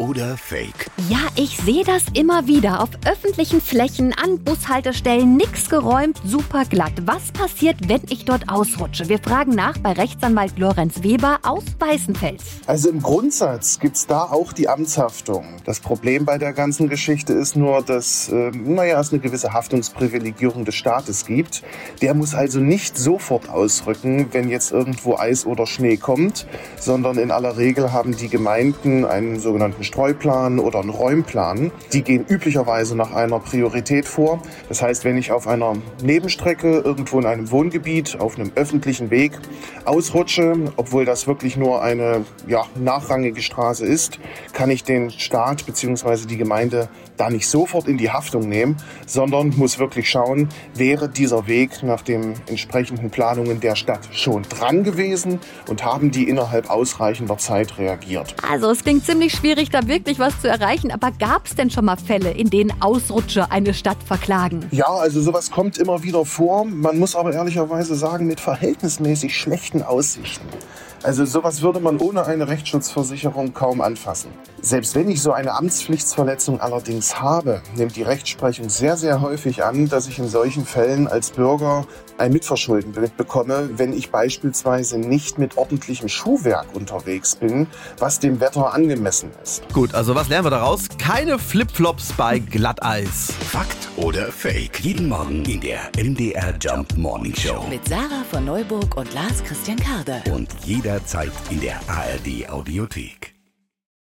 oder Fake? Ja, ich sehe das immer wieder auf öffentlichen Flächen, an Bushaltestellen, nix geräumt, super glatt. Was passiert, wenn ich dort ausrutsche? Wir fragen nach bei Rechtsanwalt Lorenz Weber aus Weißenfels. Also im Grundsatz gibt es da auch die Amtshaftung. Das Problem bei der ganzen Geschichte ist nur, dass äh, naja, es eine gewisse Haftungsprivilegierung des Staates gibt. Der muss also nicht sofort ausrücken, wenn jetzt irgendwo Eis oder Schnee kommt, sondern in aller Regel haben die Gemeinden einen sogenannten Streuplan oder einen Räumplan. Die gehen üblicherweise nach einer Priorität vor. Das heißt, wenn ich auf einer Nebenstrecke irgendwo in einem Wohngebiet auf einem öffentlichen Weg ausrutsche, obwohl das wirklich nur eine ja, nachrangige Straße ist, kann ich den Staat bzw. die Gemeinde da nicht sofort in die Haftung nehmen, sondern muss wirklich schauen, wäre dieser Weg nach den entsprechenden Planungen der Stadt schon dran gewesen und haben die innerhalb ausreichender Zeit reagiert. Also es klingt ziemlich schwierig, da wirklich was zu erreichen, aber gab es denn schon mal Fälle, in denen Ausrutscher eine Stadt verklagen? Ja, also sowas kommt immer wieder vor. Man muss aber ehrlicherweise sagen, mit verhältnismäßig schlechten Aussichten. Also sowas würde man ohne eine Rechtsschutzversicherung kaum anfassen. Selbst wenn ich so eine Amtspflichtsverletzung allerdings habe, nimmt die Rechtsprechung sehr, sehr häufig an, dass ich in solchen Fällen als Bürger ein Mitverschulden bekomme, wenn ich beispielsweise nicht mit ordentlichem Schuhwerk unterwegs bin, was dem Wetter angemessen ist. Gut, also was lernen wir daraus? Keine Flipflops bei Glatteis. Fakt oder Fake? Jeden Morgen in der MDR Jump Morning Show. Mit Sarah von Neuburg und Lars Christian Karde. Und jederzeit in der ARD Audiothek.